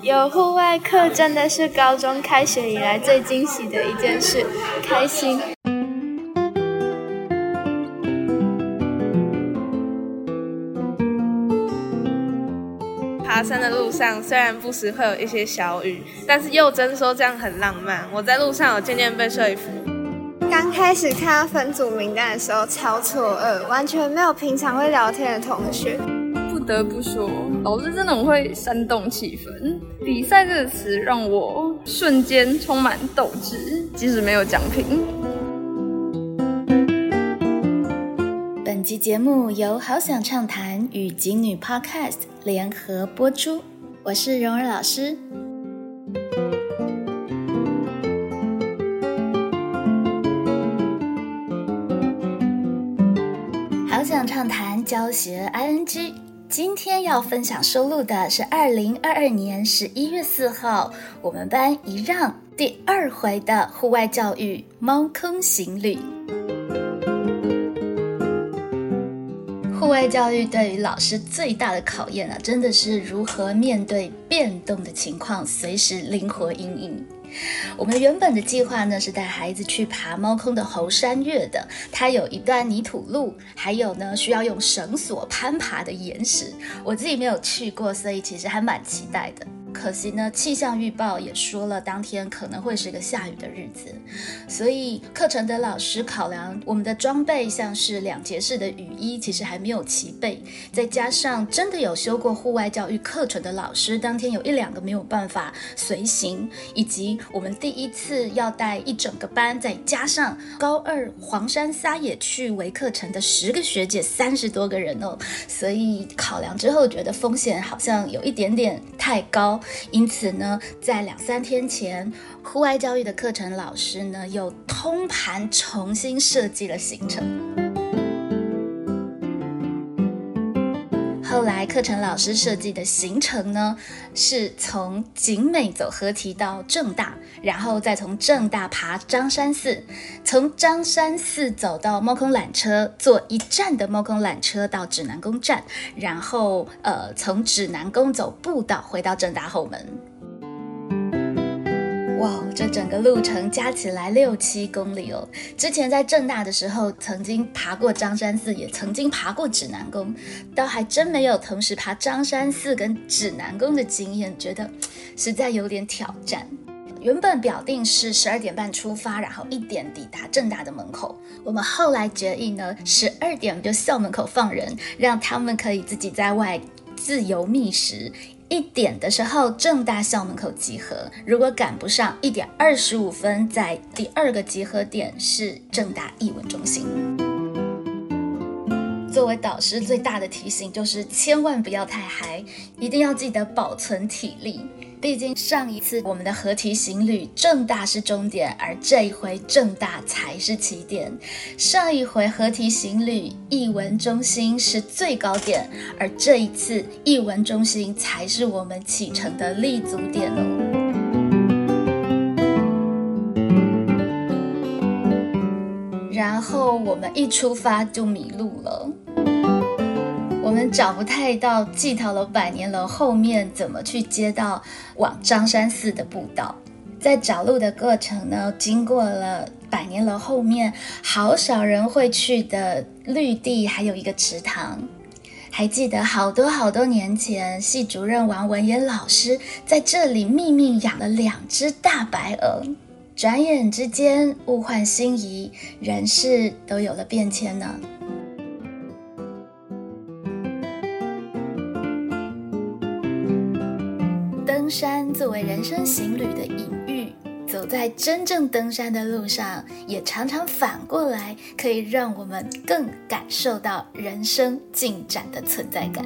有户外课真的是高中开学以来最惊喜的一件事，开心。爬山的路上虽然不时会有一些小雨，但是佑真说这样很浪漫。我在路上有渐渐被说服。刚开始看到分组名单的时候超错愕，完全没有平常会聊天的同学。不得不说，老师真的很会煽动气氛。比赛这个词让我瞬间充满斗志，即使没有奖品。本集节目由好想畅谈与锦女 Podcast 联合播出，我是蓉儿老师。好想畅谈教学 ING，今天要分享收录的是二零二二年十一月四号我们班一让第二回的户外教育猫空行旅。户外教育对于老师最大的考验啊，真的是如何面对变动的情况，随时灵活应应。我们原本的计划呢是带孩子去爬猫空的猴山岳的，它有一段泥土路，还有呢需要用绳索攀爬的岩石。我自己没有去过，所以其实还蛮期待的。可惜呢，气象预报也说了，当天可能会是个下雨的日子，所以课程的老师考量我们的装备，像是两节式的雨衣，其实还没有齐备，再加上真的有修过户外教育课程的老师，当天有一两个没有办法随行，以及我们第一次要带一整个班，再加上高二黄山撒野去为课程的十个学姐，三十多个人哦，所以考量之后觉得风险好像有一点点太高。因此呢，在两三天前，户外教育的课程老师呢又通盘重新设计了行程。后来课程老师设计的行程呢，是从景美走合体到正大，然后再从正大爬张山寺，从张山寺走到猫空缆车，坐一站的猫空缆车到指南宫站，然后呃从指南宫走步道回到正大后门。哇，这整个路程加起来六七公里哦！之前在正大的时候，曾经爬过张山寺，也曾经爬过指南宫，倒还真没有同时爬张山寺跟指南宫的经验，觉得实在有点挑战。原本表定是十二点半出发，然后一点抵达正大的门口。我们后来决议呢，十二点就校门口放人，让他们可以自己在外自由觅食。一点的时候，正大校门口集合。如果赶不上，一点二十五分，在第二个集合点是正大艺文中心。作为导师，最大的提醒就是千万不要太嗨，一定要记得保存体力。毕竟上一次我们的合体行旅，正大是终点，而这一回正大才是起点。上一回合体行旅，艺文中心是最高点，而这一次艺文中心才是我们启程的立足点哦。然后我们一出发就迷路了。我们找不太到蓟桃楼、百年楼后面怎么去接到往张山寺的步道，在找路的过程呢，经过了百年楼后面好少人会去的绿地，还有一个池塘。还记得好多好多年前，系主任王文言老师在这里秘密养了两只大白鹅。转眼之间，物换星移，人事都有了变迁呢。作为人生行旅的隐喻，走在真正登山的路上，也常常反过来可以让我们更感受到人生进展的存在感。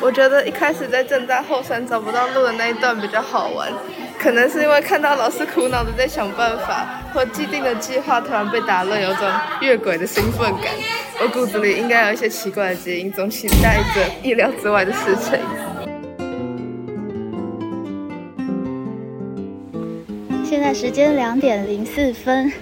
我觉得一开始在正大后山找不到路的那一段比较好玩，可能是因为看到老师苦恼的在想办法，或既定的计划突然被打乱，有种越轨的兴奋感。我骨子里应该有一些奇怪的基因，总期待着意料之外的事情。现在时间两点零四分，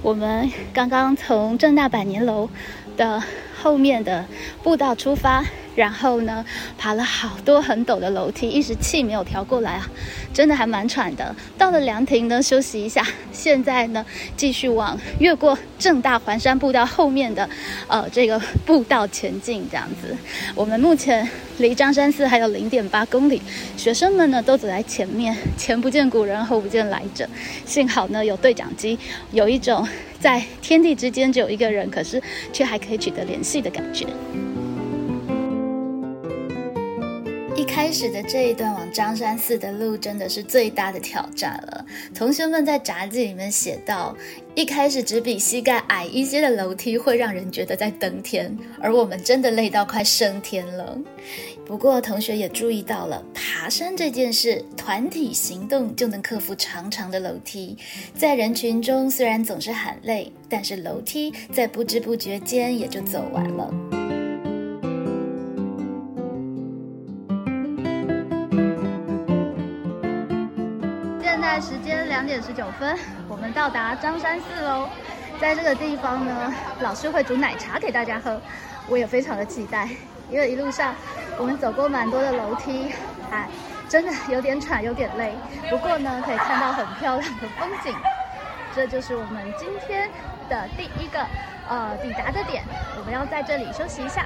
我们刚刚从正大百年楼的后面的步道出发。然后呢，爬了好多很陡的楼梯，一时气没有调过来啊，真的还蛮喘的。到了凉亭呢，休息一下。现在呢，继续往越过正大环山步道后面的，呃，这个步道前进。这样子，我们目前离张山寺还有零点八公里。学生们呢，都走在前面，前不见古人，后不见来者。幸好呢，有对讲机，有一种在天地之间只有一个人，可是却还可以取得联系的感觉。开始的这一段往张山寺的路真的是最大的挑战了。同学们在札记里面写到，一开始只比膝盖矮一些的楼梯会让人觉得在登天，而我们真的累到快升天了。不过同学也注意到了，爬山这件事，团体行动就能克服长长的楼梯。在人群中虽然总是喊累，但是楼梯在不知不觉间也就走完了。在时间两点十九分，我们到达张山寺喽。在这个地方呢，老师会煮奶茶给大家喝，我也非常的期待。因为一路上我们走过蛮多的楼梯，哎，真的有点喘，有点累。不过呢，可以看到很漂亮的风景。这就是我们今天的第一个呃抵达的点，我们要在这里休息一下。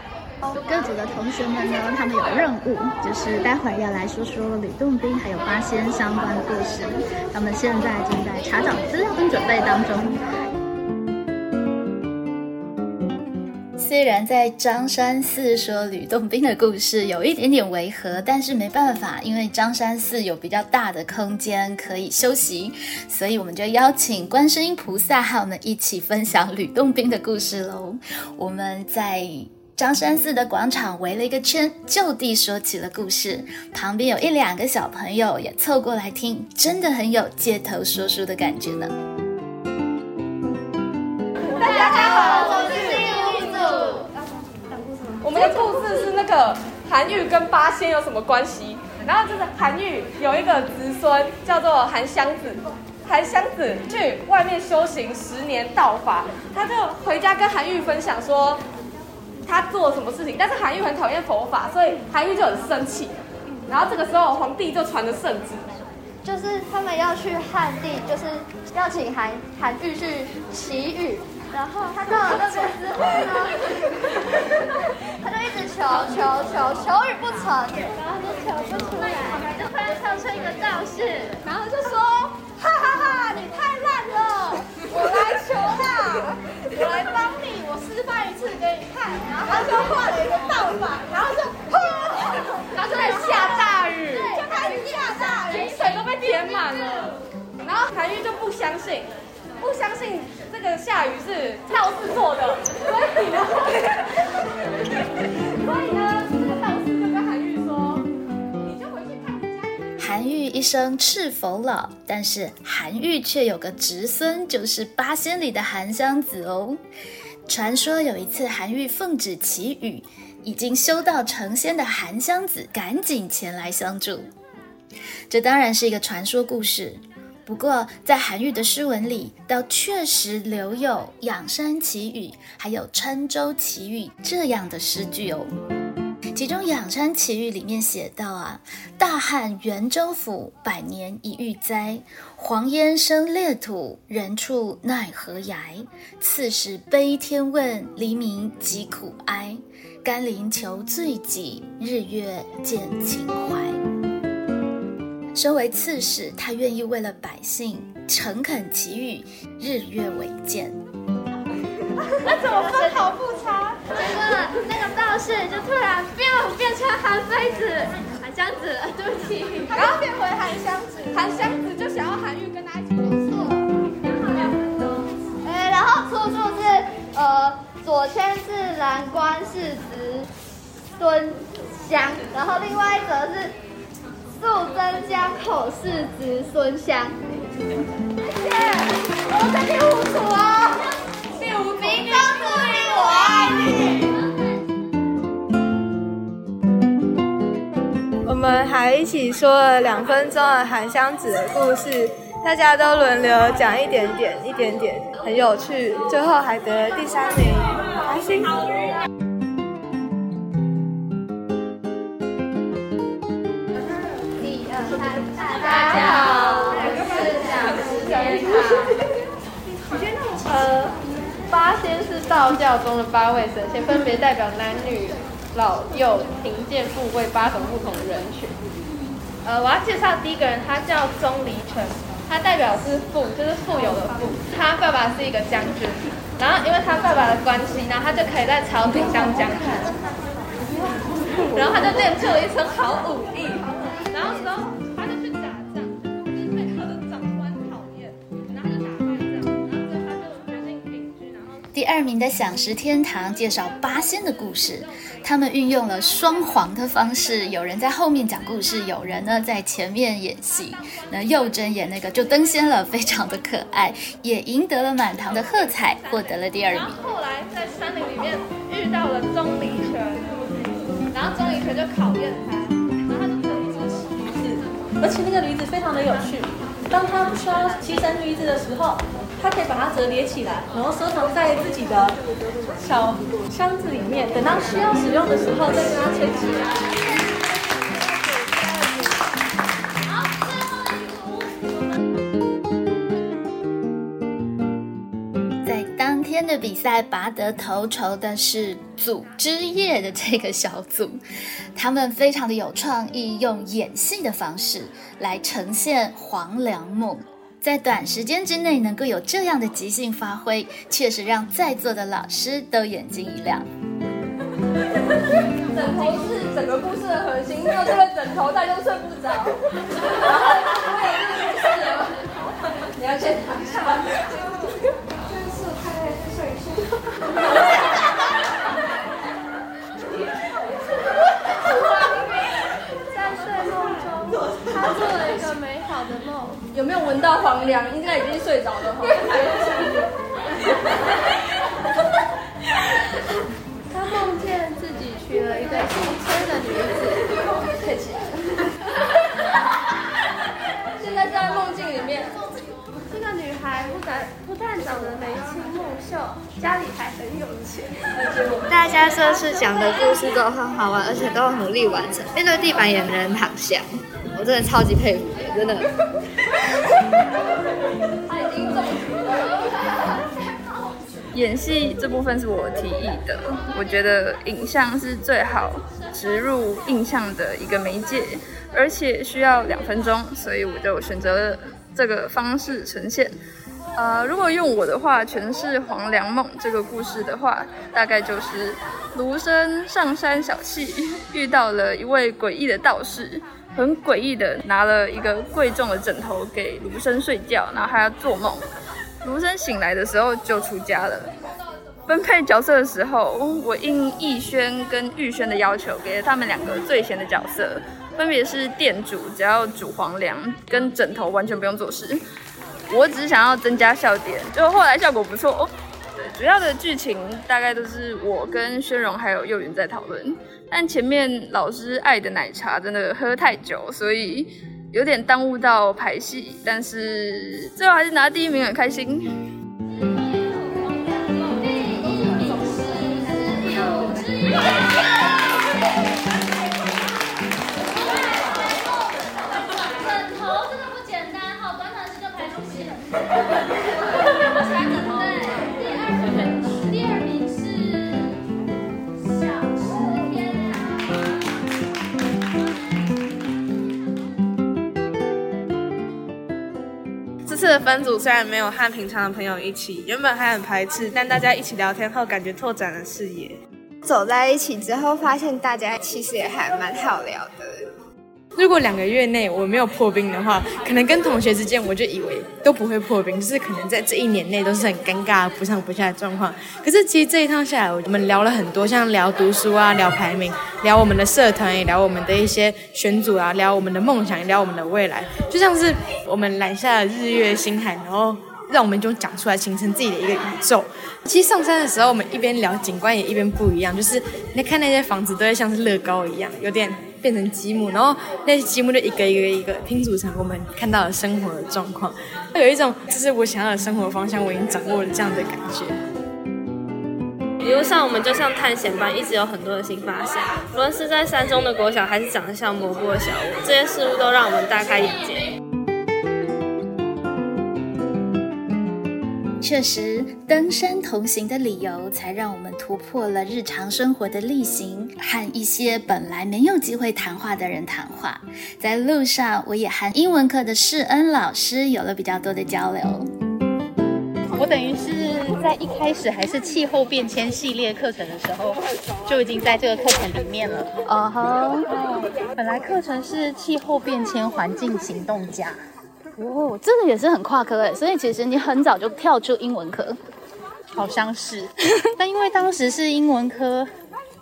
各组的同学们呢，他们有任务，就是待会儿要来说说吕洞宾还有八仙相关的故事。他们现在正在查找资料跟准备当中。虽然在张山寺说吕洞宾的故事有一点点违和，但是没办法，因为张山寺有比较大的空间可以休息，所以我们就邀请观世音菩萨和我们一起分享吕洞宾的故事喽。我们在。张山寺的广场围了一个圈，就地说起了故事。旁边有一两个小朋友也凑过来听，真的很有街头说书的感觉呢。大家好，我是第五组。我们的故事是那个韩愈跟八仙有什么关系？然后就是韩愈有一个子孙叫做韩湘子，韩湘子去外面修行十年道法，他就回家跟韩愈分享说。他做了什么事情？但是韩愈很讨厌佛法，所以韩愈就很生气。然后这个时候，皇帝就传了圣旨，就是他们要去汉地，就是要请韩韩愈去祈雨。然后他到了那边之后呢，他就一直求求求求雨不成，然后就求不出来，就突然跳出一个道士，然后就说：哈哈哈，你太烂了，我来求啦，我来帮你，我示范一次给你看。信，不相信。这个下雨是道士做的，所以呢，所以呢，这个道士就跟韩愈说：“你就回去看人家。”韩愈一生赤否老，但是韩愈却有个侄孙，就是八仙里的韩湘子哦。传说有一次韩愈奉旨祈雨，已经修道成仙的韩湘子赶紧前来相助。这当然是一个传说故事。不过，在韩愈的诗文里，倒确实留有“仰山祈雨”还有“郴州祈雨”这样的诗句哦。其中“仰山祈雨”里面写道啊：“大旱元州府，百年一遇灾。黄烟生裂土，人畜奈何涯？刺史悲天问，黎民疾苦哀。甘霖求罪己，日月见情怀。”身为刺史，他愿意为了百姓诚恳祈雨，日月为鉴。那怎么分毫不差？结果那个道士就突然变变成韩非子、韩湘子，对不起，然后变回韩湘子。韩湘子就想要韩愈跟他一起错。哎，然后出处是呃左迁是蓝官世子孙湘，然后另外一则是。素贞江口世子孙湘，谢谢。我们在第五组哦，第五组。明中注意，我爱你。我们还一起说了两分钟的韩湘子的故事，大家都轮流讲一点点，一点点，很有趣。最后还得了第三名，开心。大家好，我是讲师天堂。呃，八仙是道教中的八位神仙，分别代表男女老幼、贫贱富贵八种不同人群。呃，我要介绍第一个人，他叫钟离权，他代表是富，就是富有的富。他爸爸是一个将军，然后因为他爸爸的关系，然后他就可以在朝廷当将军，然后他就练就了一身好武艺，然后之第二名的享食天堂介绍八仙的故事，他们运用了双簧的方式，有人在后面讲故事，有人呢在前面演戏。那幼珍演那个就登仙了，非常的可爱，也赢得了满堂的喝彩，获得了第二名。后来在山林里面遇到了钟离权，然后钟离权就考验他，然后他就得知骑士，而且那个驴子非常的有趣。当他不需要骑乘驴子的时候，他可以把它折叠起来，然后收藏在自己的小箱子里面，等到需要使用的时候再跟它牵起来。在当天的比赛拔得头筹的是组织业的这个小组，他们非常的有创意，用演戏的方式来呈现黄粱梦。在短时间之内能够有这样的即兴发挥，确实让在座的老师都眼睛一亮。枕头是整个故事的核心，没有这个枕头大家都睡不着。然后我有这个故事了，你要先躺下。就是我太太去睡去。应该已经睡着了哈。他梦见自己娶了一个姓崔的女子，太起来了。现在在梦境里面，这个女孩不但不但长得眉清目秀，家里还很有钱。大家这次讲的故事都很好玩，而且都很努力完成，面对地板也没人躺下，我真的超级佩服你，真的。演戏这部分是我提议的，我觉得影像是最好植入印象的一个媒介，而且需要两分钟，所以我就选择了这个方式呈现。呃，如果用我的话诠释《黄粱梦》这个故事的话，大概就是卢生上山小憩，遇到了一位诡异的道士，很诡异的拿了一个贵重的枕头给卢生睡觉，然后还要做梦。卢生醒来的时候就出家了。分配角色的时候，我应逸轩跟玉轩的要求，给了他们两个最闲的角色，分别是店主，只要煮黄粱，跟枕头完全不用做事。我只是想要增加笑点，就后来效果不错。对，主要的剧情大概都是我跟宣荣还有幼云在讨论，但前面老师爱的奶茶真的喝太久，所以有点耽误到排戏，但是最后还是拿第一名，很开心。枕 次的分组虽然没有和平常的朋友一起，原本还很排斥，但大家一起聊天后，感觉拓展了视野。走在一起之后，发现大家其实也还蛮好聊的。如果两个月内我没有破冰的话，可能跟同学之间我就以为都不会破冰，就是可能在这一年内都是很尴尬、不上不下的状况。可是其实这一趟下来，我们聊了很多，像聊读书啊、聊排名、聊我们的社团，也聊我们的一些选组啊，聊我们的梦想，聊我们的未来，就像是我们揽下了日月星海，然后。让我们就讲出来，形成自己的一个宇宙。其实上山的时候，我们一边聊景观，也一边不一样。就是你看那些房子，都会像是乐高一样，有点变成积木，然后那些积木就一个一个一个拼组成我们看到的生活的状况。有一种，就是我想要的生活方向，我已经掌握了这样的感觉。一路上我们就像探险般，一直有很多的新发现。无论是在山中的国小，还是长得像蘑菇的小屋，这些事物都让我们大开眼界。确实，登山同行的理由，才让我们突破了日常生活的例行，和一些本来没有机会谈话的人谈话。在路上，我也和英文课的世恩老师有了比较多的交流。我等于是在一开始还是气候变迁系列课程的时候，就已经在这个课程里面了。哦吼，本来课程是气候变迁环境行动家。哦，这个也是很跨科诶，所以其实你很早就跳出英文科，好像是。但因为当时是英文科，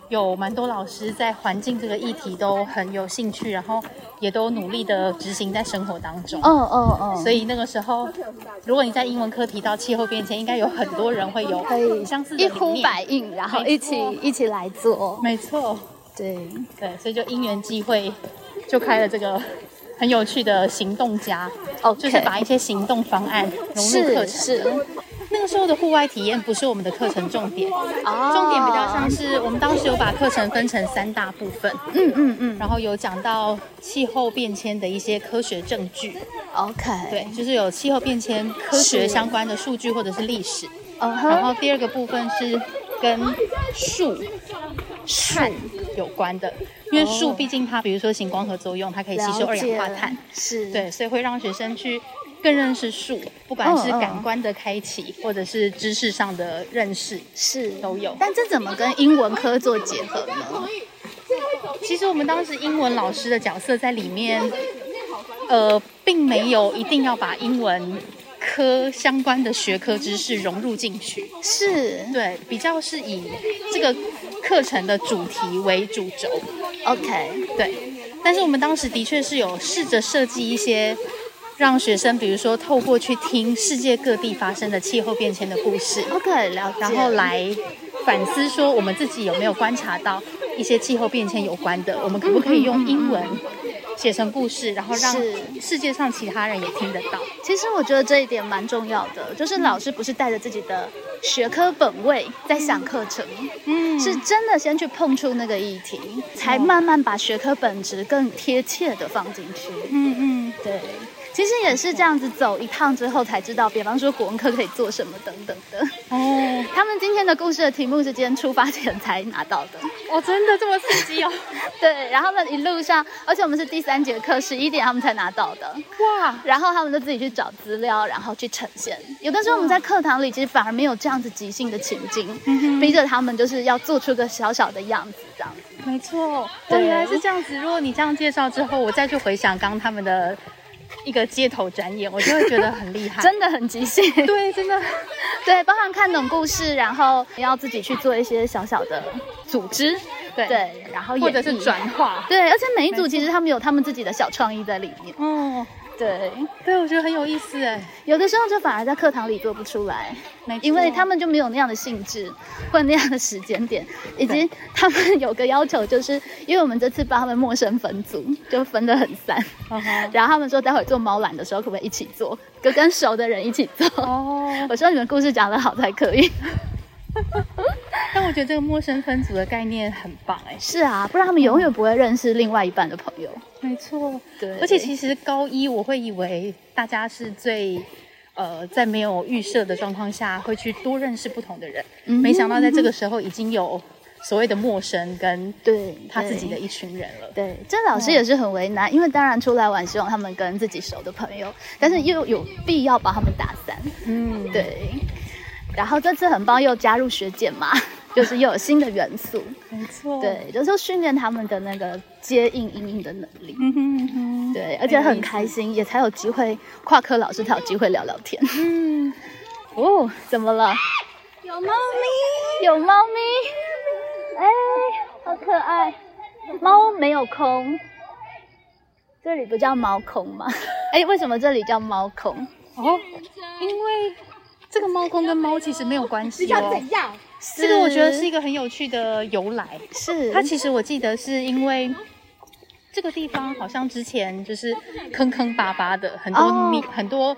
有蛮多老师在环境这个议题都很有兴趣，然后也都努力的执行在生活当中。哦哦哦，所以那个时候，如果你在英文科提到气候变迁，应该有很多人会有可以相似的一呼百应，然后一起一起来做。没错，对对，所以就因缘际会，就开了这个。很有趣的行动家哦，就是把一些行动方案融入课程。是，那个时候的户外体验不是我们的课程重点，重点比较像是我们当时有把课程分成三大部分。嗯嗯嗯，然后有讲到气候变迁的一些科学证据。OK，对，就是有气候变迁科学相关的数据或者是历史。嗯然后第二个部分是跟树、碳有关的。因为树毕竟它，比如说行光合作用，它可以吸收二氧化碳，是对，所以会让学生去更认识树，不管是感官的开启，或者是知识上的认识，是都有。但这怎么跟英文科做结合呢？其实我们当时英文老师的角色在里面，呃，并没有一定要把英文科相关的学科知识融入进去，是。对，比较是以这个课程的主题为主轴。OK，对，但是我们当时的确是有试着设计一些让学生，比如说透过去听世界各地发生的气候变迁的故事，OK，了解，然后来反思说我们自己有没有观察到一些气候变迁有关的，我们可不可以用英文写成故事，然后让世界上其他人也听得到。其实我觉得这一点蛮重要的，就是老师不是带着自己的学科本位在想课程，嗯，是真的先去碰触那个议题，才慢慢把学科本质更贴切的放进去。嗯嗯，对。其实也是这样子走一趟之后才知道，比方说国文课可以做什么等等的。哦，他们今天的故事的题目是今天出发前才拿到的。哦，真的这么刺激哦？对，然后呢一路上，而且我们是第三节课十一点他们才拿到的。哇！然后他们就自己去找资料，然后去呈现。有的时候我们在课堂里其实反而没有这样子即兴的情境，逼着他们就是要做出个小小的样子这样子。没错，对，原来是这样子。如果你这样介绍之后，我再去回想刚刚他们的。一个街头展演，我就会觉得很厉害，真的很即兴。对，真的，对，包含看懂故事，然后要自己去做一些小小的组织，对。对，然后或者是转化，对，而且每一组其实他们有他们自己的小创意在里面。哦，对，对，我觉得很有意思哎。有的时候就反而在课堂里做不出来，因为他们就没有那样的兴致或那样的时间点，以及他们有个要求，就是因为我们这次帮他们陌生分组，就分得很散，然后他们说待会做猫懒的时候可不可以一起做，跟跟熟的人一起做。哦，我说你们故事讲得好才可以。但我觉得这个陌生分组的概念很棒哎。是啊，不然他们永远不会认识另外一半的朋友。没错，对。而且其实高一我会以为大家是最呃在没有预设的状况下会去多认识不同的人，嗯没想到在这个时候已经有所谓的陌生跟对他自己的一群人了。对，这老师也是很为难，因为当然出来玩希望他们跟自己熟的朋友，但是又有必要把他们打散。嗯，对。然后这次很棒，又加入学姐嘛，就是又有新的元素。没错。对，就是训练他们的那个接应应应的能力。嗯哼哼。对，而且很开心，也才有机会跨科老师才有机会聊聊天。嗯。哦，怎么了？有猫咪，有猫咪。哎，好可爱。猫没有空，这里不叫猫空吗？哎，为什么这里叫猫空？哦，因为。这个猫空跟猫其实没有关系哦。怎样？这个我觉得是一个很有趣的由来。是。它其实我记得是因为这个地方好像之前就是坑坑巴巴的，很多米、哦、很多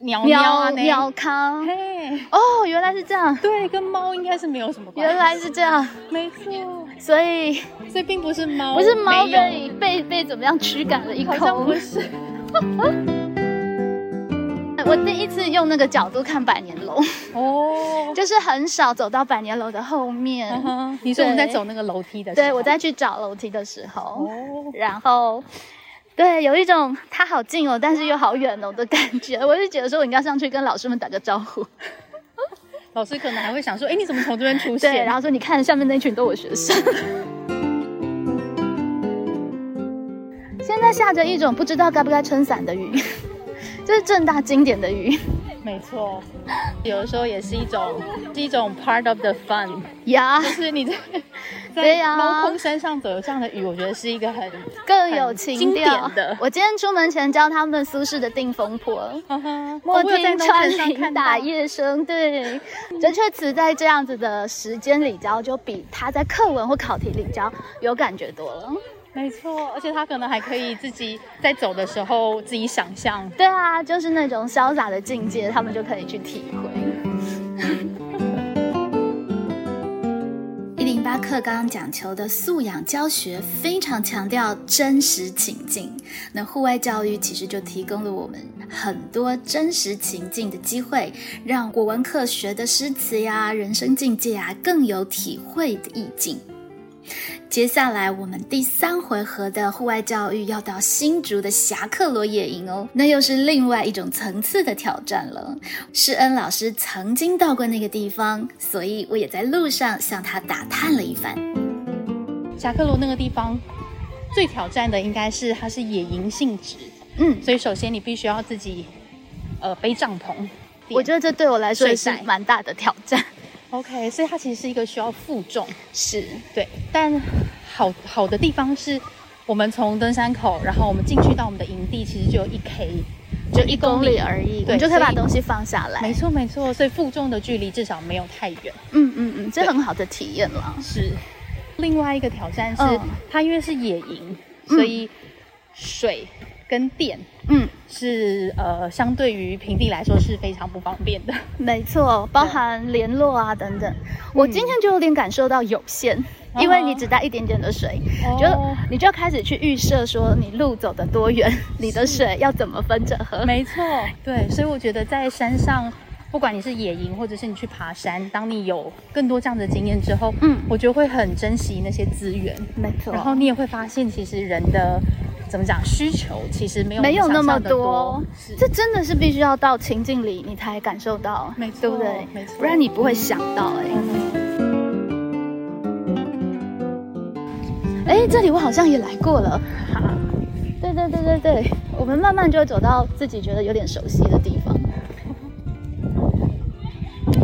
鸟鸟啊鸟鸟康。嘿，哦，原来是这样，对，跟猫应该是没有什么关系。原来是这样，没错，所以所以并不是猫，不是猫被被被怎么样驱赶了一好像不。是。我第一次用那个角度看百年楼，哦，就是很少走到百年楼的后面。嗯你说我们在走那个楼梯的时候，对，我在去找楼梯的时候，哦，然后对，有一种它好近哦，但是又好远哦的感觉。我就觉得说，我应该上去跟老师们打个招呼。老师可能还会想说，哎，你怎么从这边出现？对，然后说你看下面那群都我学生。现在下着一种不知道该不该撑伞的雨，这是正大经典的雨没错，有的时候也是一种是一种 part of the fun，呀，就是你在 在猫空山上走这样的雨，我觉得是一个很更有情经调的。我今天出门前教他们苏轼的《定风波》。莫听穿林打叶声，对，准确词在这样子的时间里教，就比他在课文或考题里教有感觉多了。没错，而且他可能还可以自己在走的时候自己想象。对啊，就是那种潇洒的境界，他们就可以去体会。一零八课纲讲求的素养教学，非常强调真实情境。那户外教育其实就提供了我们很多真实情境的机会，让国文课学的诗词呀、人生境界啊更有体会的意境。接下来，我们第三回合的户外教育要到新竹的侠客罗野营哦，那又是另外一种层次的挑战了。施恩老师曾经到过那个地方，所以我也在路上向他打探了一番。侠客罗那个地方最挑战的应该是它是野营性质，嗯，所以首先你必须要自己呃背帐篷。我觉得这对我来说也是蛮大的挑战。OK，所以它其实是一个需要负重，是对。但好好的地方是，我们从登山口，然后我们进去到我们的营地，其实就有一 K，就一公里而已，对，你就可以把东西放下来。没错没错，所以负重的距离至少没有太远。嗯嗯嗯，这很好的体验了。是，另外一个挑战是，嗯它因为是野营，所以水跟电，嗯，是呃相对于平地来说是非常不方便的。没错，包含联络啊等等。我今天就有点感受到有限，嗯因为你只带一点点的水，哦就你就开始去预设说你路走的多远，你的水要怎么分着喝。没错，对，所以我觉得在山上，不管你是野营或者是你去爬山，当你有更多这样的经验之后，嗯我觉得会很珍惜那些资源。没错然后你也会发现，其实人的怎么讲需求其实没有没有那么多，是。这真的是必须要到情境里你才感受到，没错对不对？没错。不然你不会想到哎、哎，这里我好像也来过了。对对对对对，我们慢慢就会走到自己觉得有点熟悉的地方。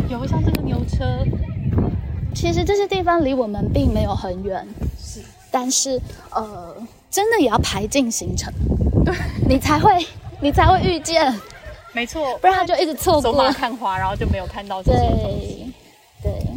有像这个牛车，其实这些地方离我们并没有很远，是，但是呃，真的也要排进行程，对。你才会你才会遇见，没错，不然他就一直错过。走过。马看花，然后就没有看到这些。东西。对，对。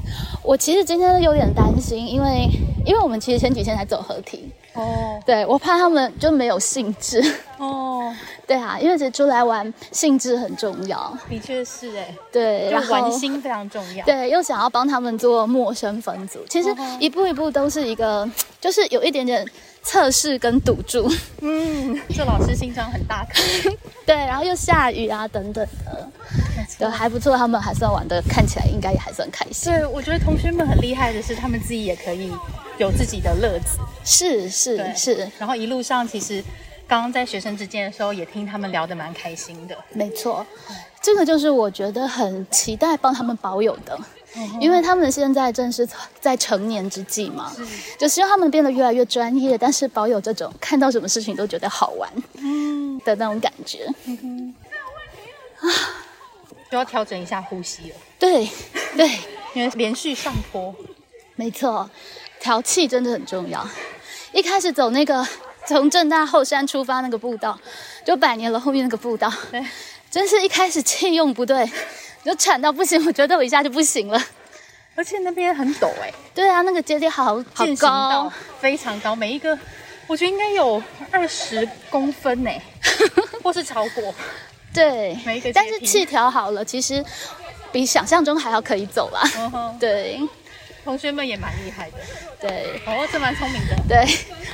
我其实今天有点担心，因为因为我们其实前几天才走合体，哦。对我怕他们就没有兴致。哦，对啊，因为其实出来玩兴致很重要。的确是哎，对，就然后玩心非常重要。对，又想要帮他们做陌生分组，其实嗯一步一步都是一个，就是有一点点测试跟赌注。嗯，这老师心肠很大颗。对，然后又下雨啊等等的，对，还不错，他们还算玩的，看起来应该也还算开心。对，我觉得同学们很厉害的是，他们自己也可以有自己的乐子。是是是，然后一路上其实刚刚在学生之间的时候，也听他们聊得蛮开心的。没错，这个就是我觉得很期待帮他们保有的。因为他们现在正是在成年之际嘛，就希望他们变得越来越专业，但是保有这种看到什么事情都觉得好玩的那种感觉。啊。就要调整一下呼吸了，对对，因为连续上坡，没错，调气真的很重要。一开始走那个从正大后山出发那个步道，就百年楼后面那个步道，对，真是一开始气用不对，就喘到不行，我觉得我一下就不行了。而且那边很陡哎、对啊，那个阶梯好好高，非常高，每一个我觉得应该有二十公分呢、或是超过。对每一个但是气调好了，其实比想象中还要可以走啦。嗯哼对同学们也蛮厉害的，对哦，这蛮聪明的。对，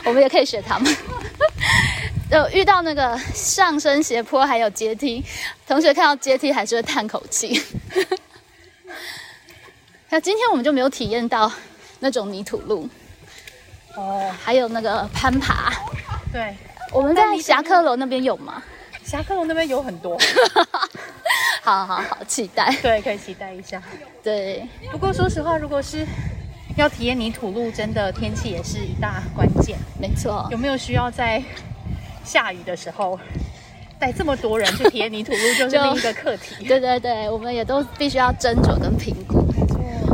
我们也可以学他们。就遇到那个上升斜坡还有阶梯，同学看到阶梯还是会叹口气。那今天我们就没有体验到那种泥土路，哦，还有那个攀爬。对，我们在侠客楼那边有吗？侠客楼那边有很多，好好好，期待。对，可以期待一下。对，不过说实话，如果是要体验泥土路，真的天气也是一大关键。没错有。没有需要在下雨的时候带这么多人去体验泥土路，就是另一个课题。对对对，我们也都必须要斟酌跟评估。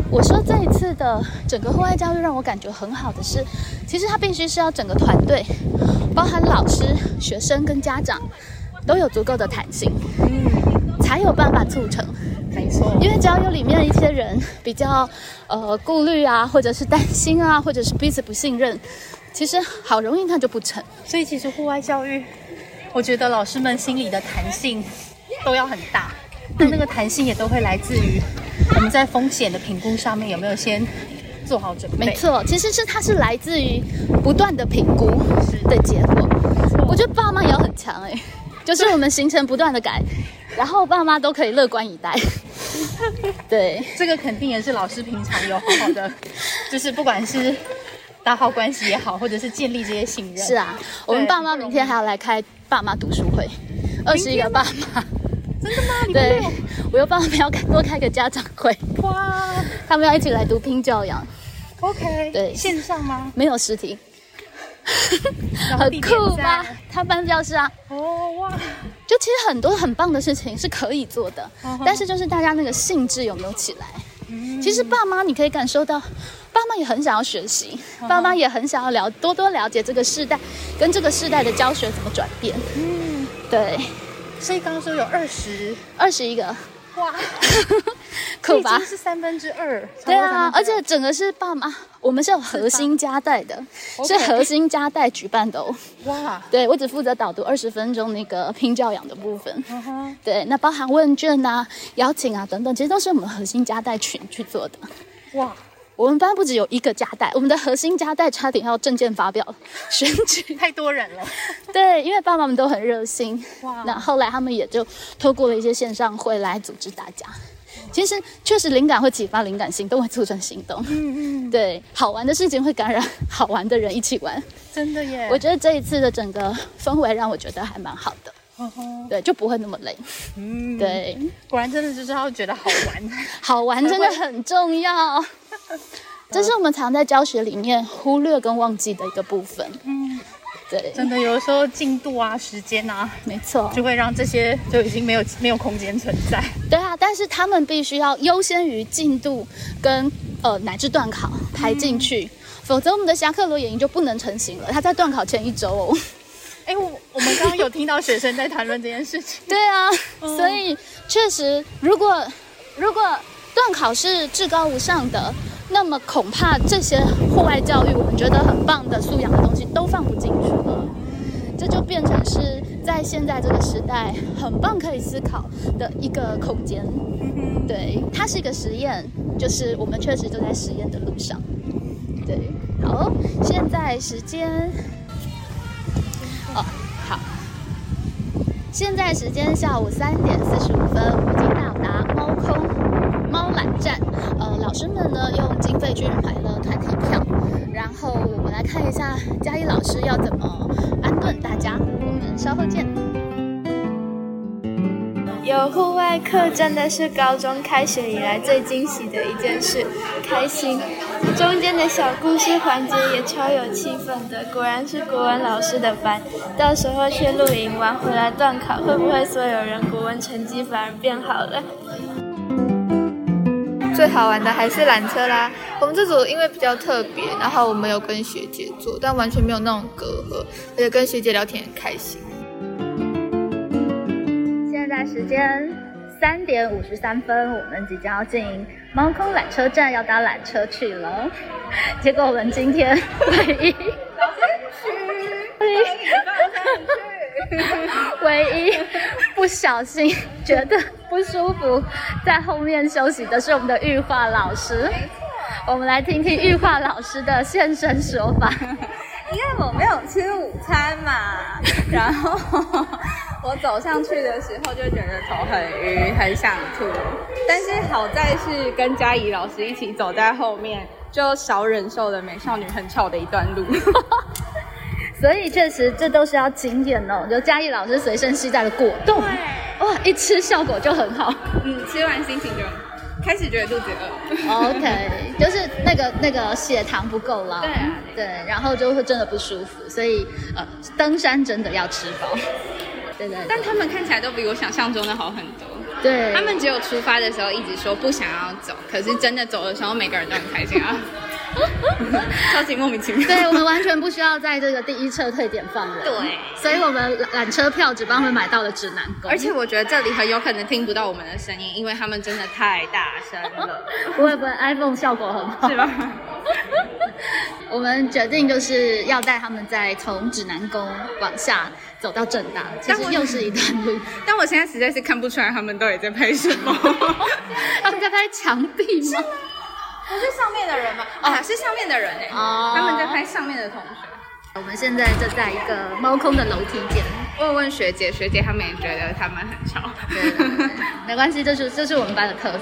我说这一次的整个户外教育让我感觉很好的是，其实它必须是要整个团队，包含老师、学生跟家长，都有足够的弹性，嗯，才有办法促成。没错，因为只要有里面的一些人比较呃顾虑啊，或者是担心啊，或者是彼此不信任，其实好容易它就不成。所以其实户外教育，我觉得老师们心里的弹性都要很大，那那个弹性也都会来自于我们在风险的评估上面有没有先做好准备。没错，其实是它是来自于不断的评估的结果。我觉得爸妈也要很强哎、就是我们行程不断的改，然后爸妈都可以乐观以待。对，这个肯定也是老师平常有好好的，就是不管是打好关系也好，或者是建立这些信任。是啊，我们爸妈明天还要来开爸妈读书会，二十一个爸妈。真的吗？对有，我又爸妈要开多开个家长会，哇他们要一起来读拼教养，，OK，对线上吗？没有实体，很酷吧？他搬教室啊，哦哇，就其实很多很棒的事情是可以做的，嗯但是就是大家那个兴致有没有起来？其实爸妈你可以感受到，爸妈也很想要学习，嗯爸妈也很想要了多多了解这个世代跟这个世代的教学怎么转变。嗯，对，所以刚刚说有二十，二十一个，哇，扣吧？是三分之二。对啊，而且整个是爸妈，我们是有核心加带的，是核心加带举办的哦。哇，对我只负责导读二十分钟那个拼教养的部分。对，那包含问卷啊、邀请啊等等，其实都是我们核心加带群去做的。哇，我们班不只有一个家带，我们的核心家带差点要证件发表选举。太多人了。对，因为爸妈们都很热心，哇那后来他们也就透过了一些线上会来组织大家。其实确实灵感会启发灵感，行动会促成行动。嗯嗯，对，好玩的事情会感染好玩的人一起玩。真的耶。我觉得这一次的整个氛围让我觉得还蛮好的，对，就不会那么累。嗯，对，果然真的就是要觉得好玩。好玩真的很重要，这是我们常在教学里面忽略跟忘记的一个部分。嗯，对，真的有的时候进度啊、时间啊，没错，就会让这些就已经没有没有空间存在。对啊，但是他们必须要优先于进度跟呃乃至断考排进去，否则我们的侠客罗演绎就不能成型了。他在断考前一周哦。哎，我我们刚刚有听到学生在谈论这件事情。对啊，所以确实，如果如果段考是至高无上的，那么恐怕这些户外教育我们觉得很棒的素养的东西都放不进去了。这就变成是在现在这个时代很棒可以思考的一个空间。对，它是一个实验，就是我们确实就在实验的路上。对，好，现在时间，哦，好。现在时间下午三点四十五分，我们已经到达猫空猫缆站。呃，老师们呢用经费券买了团体票，然后我们来看一下嘉义老师要怎么安顿大家。我们稍后见。有户外课真的是高中开学以来最惊喜的一件事，开心。中间的小故事环节也超有气氛的，果然是国文老师的班。到时候去露营玩回来断考，会不会所有人国文成绩反而变好了？最好玩的还是缆车啦！我们这组因为比较特别，然后我们有跟学姐做，但完全没有那种隔阂，而且跟学姐聊天很开心。时间三点五十三分，我们即将要进猫空缆车站，要搭缆车去了。结果我们今天唯一，唯一不小心觉得不舒服，在后面休息的是我们的玉化老师。我们来听听玉化老师的现身说法。因为我没有吃午餐嘛，然后我走上去的时候就觉得头很晕，很想吐。但是好在是跟嘉怡老师一起走在后面，就少忍受了美少女很吵的一段路。所以确实这都是要经验哦。就嘉义老师随身携带的果冻，哇，一吃效果就很好。嗯，吃完心情就开始觉得肚子饿。OK，就是那个那个血糖不够了，对啊对，然后就会真的不舒服，所以呃，登山真的要吃饱。但他们看起来都比我想象中的好很多。对，他们只有出发的时候一直说不想要走，可是真的走的时候，每个人都很开心啊，超级莫名其妙。对我们完全不需要在这个第一撤退点放人，对，所以我们缆车票只帮他们买到了指南宫，而且我觉得这里很有可能听不到我们的声音，因为他们真的太大声了，不会不会，iPhone 效果很好，是吧？我们决定就是要带他们再从指南宫往下走到正大，其实又是一段路。但我现在实在是看不出来他们到底在拍什么。他们在拍墙壁吗？不是上面的人吗？啊，是上面的人哎、哦他们在拍上面的同学。我们现在就在一个猫空的楼梯间，问问学姐，学姐他们也觉得他们很吵。对对对 没关系，这是这是我们班的特色。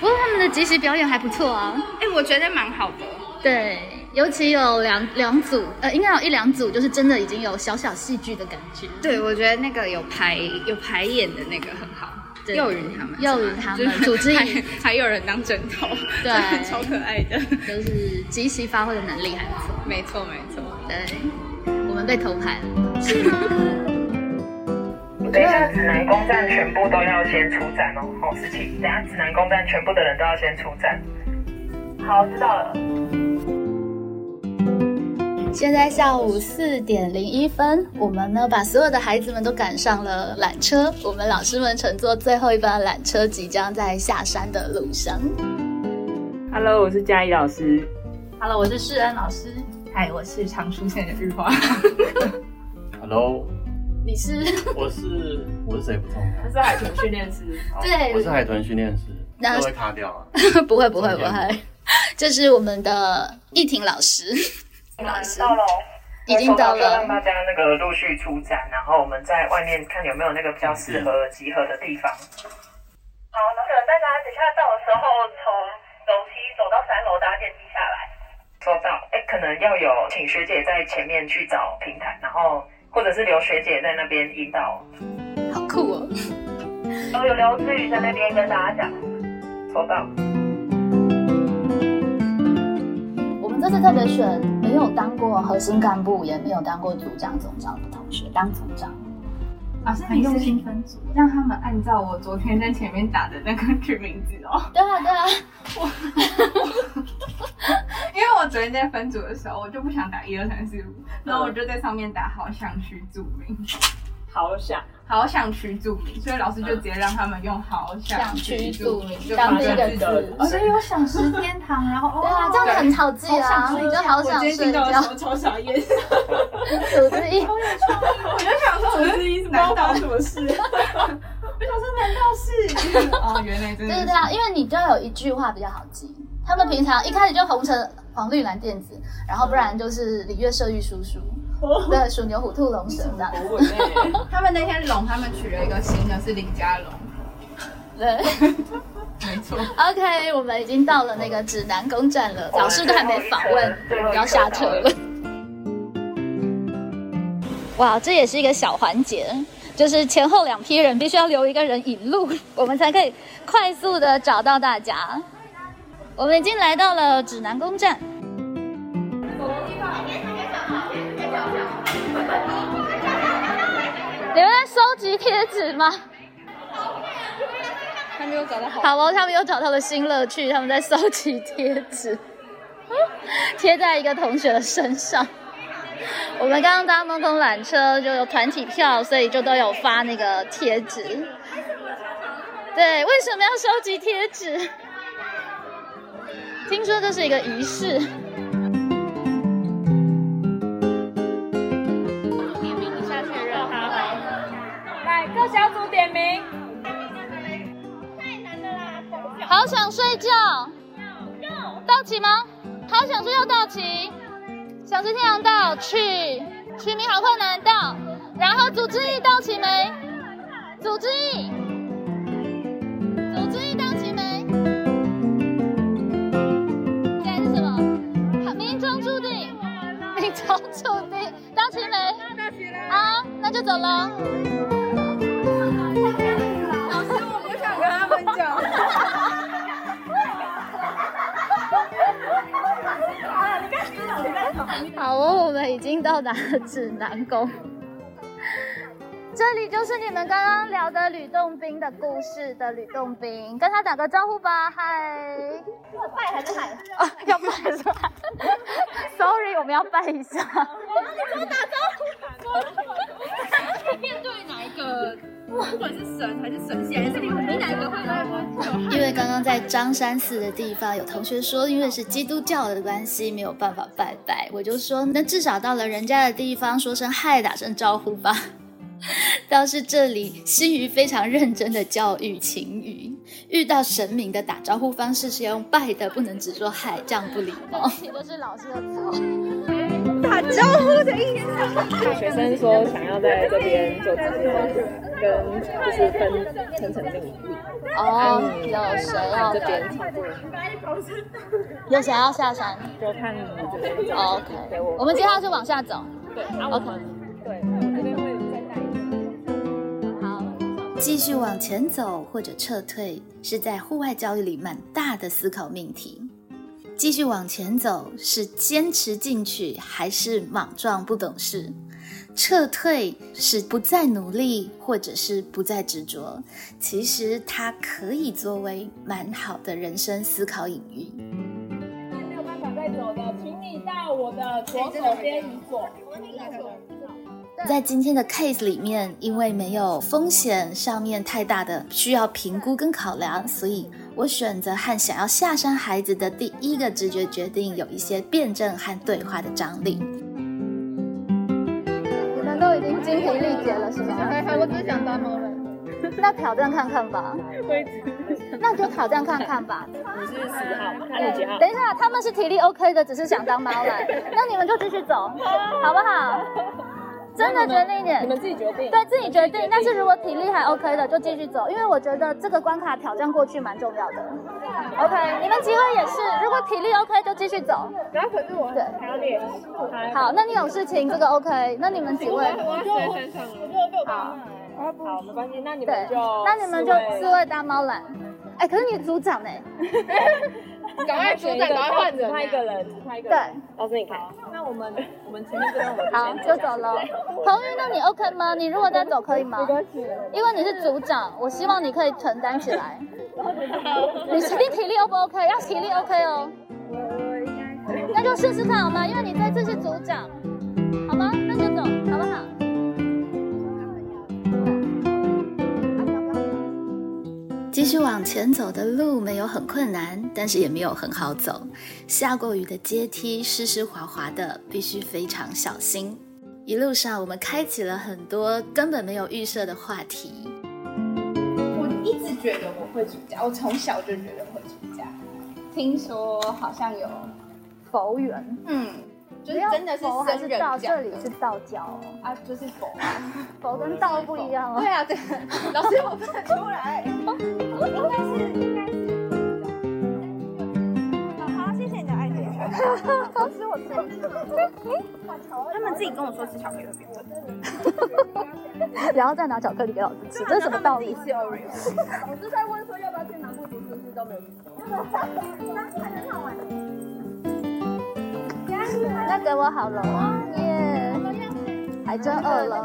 不过他们的即席表演还不错啊，哎、我觉得蛮好的。对，尤其有两两组，呃，应该有一两组，就是真的已经有小小戏剧的感觉。对，我觉得那个有排有排演的那个很好。对幼云他们，幼云他们就是组织 还还有人当枕头，对超可爱的。就是即席发挥的能力还不错。没错没错，对，我们被偷拍了。等一下，指南宫站全部都要先出站哦。好，事情，等一下指南宫站全部的人都要先出站。好，知道了。现在下午四点零一分，我们呢把所有的孩子们都赶上了缆车，我们老师们乘坐最后一班缆车，即将在下山的路上。Hello，我是嘉怡老师。Hello，我是世恩老师。嗨，我是常出现的日花。Hello，你是？我是我是谁不重要，他是海豚训练师。对我是海豚训练师，那都会卡掉啊。不会不会不会，这是我们的易婷老师。老师到了，已经到了就让大家那个陆续出展，然后我们在外面看有没有那个比较适合集合的地方。好，那可能大家等下到的时候，从楼梯走到三楼搭电梯下来。收到，哎，可能要有请学姐在前面去找平台，然后或者是留学姐在那边引导。好酷哦！然后有刘志宇在那边跟大家讲。收到。次特别选没有当过核心干部，也没有当过组长、总长的同学当组长。老师很用心分组，让他们按照我昨天在前面打的那个取名字哦。对啊，对啊。我 因为我昨天在分组的时候，我就不想打一二三四五，然后我就在上面打好想取组名，好想，好想取组名，所以老师就直接让他们用好想取组名想当第一个字哦，所以我想食天堂，然后 对啊，这样很好记啊，好想你就好想睡觉。超傻眼，组织一，我就想说，组织一是难道什么事？我想说，难道是？哦，原来真的。对对啊，因为你就要有一句话比较好记。他们平常一开始就红橙黄绿蓝靛紫，然后不然就是礼乐射御书书，对，鼠牛虎兔龙蛇的。他们那天龙，他们取了一个新的，是林家龙。对，没错。OK，我们已经到了那个指南宫站了，老师都还没访问，要下车了。哇，这也是一个小环节，就是前后两批人必须要留一个人引路，我们才可以快速的找到大家。我们已经来到了指南宫站。你们在收集贴纸吗？还没有找到好。好哦，他们又找到了新乐趣，他们在收集贴纸，贴在一个同学的身上。我们刚刚搭梦空缆车就有团体票，所以就都有发那个贴纸。对，为什么要收集贴纸？听说这是一个仪式。点名一下确认。好，来各小组点名。好想睡觉。到齐吗？好想睡觉，到齐。想吃太阳岛，去取名好困难。到，然后组织一到齐没？组织一。命中注定，到齐没？到齐了。好，那就走了。老师，我不想跟他们讲。好哦，我们已经到达了指南宫，这里就是你们刚刚聊的吕洞宾的故事的吕洞宾，跟他打个招呼吧，嗨！要拜还是喊？啊，要拜是吧？Sorry，我们要拜一下。我跟你打招呼。面对哪一个？不管是神还是神仙还是你哪个会来因为刚刚在张山寺的地方，有同学说，因为是基督教的关系，没有办法拜拜。我就说，那至少到了人家的地方，说声嗨，打声招呼吧。倒是这里，新鱼非常认真的教育晴雨，遇到神明的打招呼方式是要用拜的，不能只说嗨，这样不礼貌。这都是老师的错。打招呼的意思。学生说想要在这边就直接跟就是分分成另一路。哦，有谁要这边？有想要下山？就看你们这边。OK，我们接下来就往下走。对，OK。对，继续往前走或者撤退，是在户外教育里蛮大的思考命题。继续往前走是坚持进取，还是莽撞不懂事？撤退是不再努力，或者是不再执着？其实它可以作为蛮好的人生思考隐喻。没有办法再走的，请你到我的左手边移左。在今天的 case 里面，因为没有风险上面太大的需要评估跟考量，所以我选择和想要下山孩子的第一个直觉决定有一些辩证和对话的张力。你们都已经精疲力竭了，是吗？还 好，我只想当猫人。那挑战看看吧。那就挑战看看吧。你是十号吗？那你几号？等一下，他们是体力 OK 的，只是想当猫人。那你们就继续走，好不好？真的决定一点，你们自己决定。对自己决定，但是如果体力还 OK 的，就继续走，因为我觉得这个关卡挑战过去蛮重要的。OK，你们几位也是，如果体力 OK 就继续走。然后可是我对还要练。好，那你有事情，这个 OK。那你们几位？我就身上了，我就被好。好，没关系，那你们就那你们就四位大猫懒。哎，可是你组长呢？赶快组长，赶快换一个人，换一个对，老师你看。那我们我们前面这边我们好就走了。彭玉，那你 OK 吗？你如果再走可以吗？没关系，因为你是组长，我希望你可以承担起来。你你体力 O 不 OK？要体力 OK 哦。我应该可以。那就试试看好吗？因为你这次是组长，继续往前走的路没有很困难，但是也没有很好走。下过雨的阶梯湿湿滑滑的，必须非常小心。一路上我们开启了很多根本没有预设的话题。我一直觉得我会出家，我从小就觉得会出家。听说好像有佛缘，嗯，就是真的是佛还是道？这这里是道教哦啊，就是佛啊，佛跟道不一样哦。对啊，对，老师我分得出来，应该是应该是。好，谢谢你的爱点。老师我错了，他们自己跟我说吃巧克力会变笨，然后再拿巧克力给老师吃，这是什么道理？老师在问说要不要去南部读书，是都没有去。还没看完。那给我好了啊，耶！还真饿了，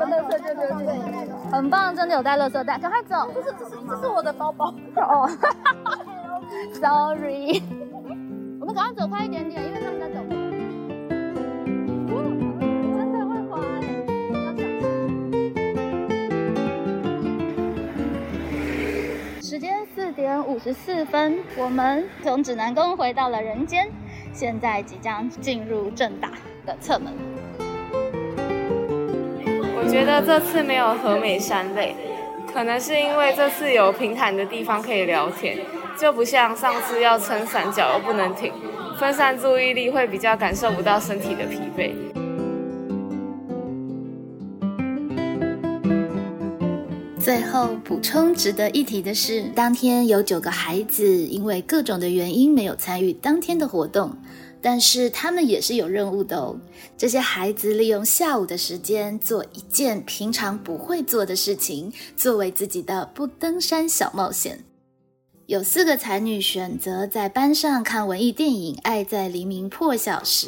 很棒，真的有带垃圾袋，赶快走。这是这是这是我的包包。哦，sorry。我们赶快走快一点点，因为他们在走。真的会滑哎，要小心。时间四点五十四分，我们从指南宫回到了人间，现在即将进入正大的侧门。我觉得这次没有和美山累，可能是因为这次有平坦的地方可以聊天，就不像上次要撑伞脚又不能停，分散注意力会比较感受不到身体的疲惫。最后补充值得一提的是，当天有九个孩子因为各种的原因没有参与当天的活动，但是他们也是有任务的哦。这些孩子利用下午的时间做一件平常不会做的事情，作为自己的不登山小冒险。有四个才女选择在班上看文艺电影《爱在黎明破晓时》。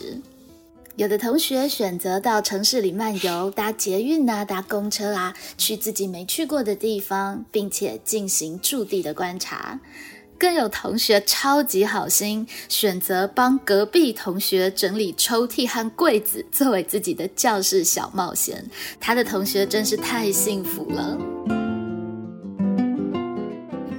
有的同学选择到城市里漫游，搭捷运啊，搭公车啊，去自己没去过的地方，并且进行驻地的观察。更有同学超级好心，选择帮隔壁同学整理抽屉和柜子，作为自己的教室小冒险。他的同学真是太幸福了。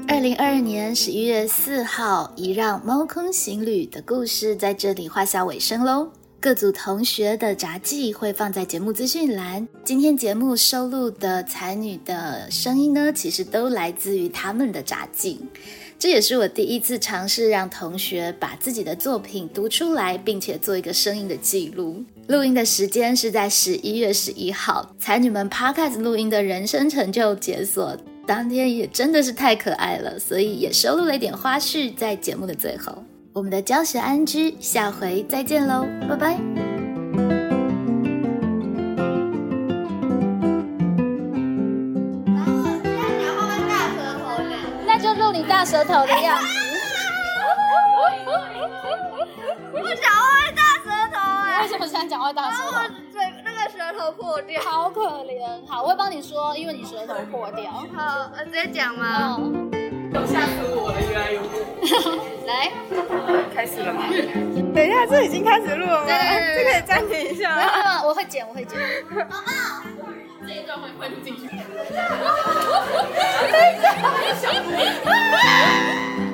二零二二年十一月四号，一让猫空行旅的故事在这里画下尾声喽。各组同学的札记会放在节目资讯栏。今天节目收录的才女的声音呢，其实都来自于他们的札记。这也是我第一次尝试让同学把自己的作品读出来，并且做一个声音的记录。录音的时间是在十一月十一号，才女们 Podcast 录音的人生成就解锁当天，也真的是太可爱了，所以也收录了一点花絮在节目的最后。我们的教学安居，下回再见喽，拜拜。那就录你大舌头的样子。我讲话会大舌头哎、为什么想讲话大舌头？嘴那个舌头破掉。好可怜。好，我会帮你说，因为你舌头破掉。好，我，直接讲吗？嗯。吓死我了，原来有我。来开始了吗？等一下这已经开始录了吗？这可以暂停一下吗？我会剪我会剪。宝宝这一段会混复进去。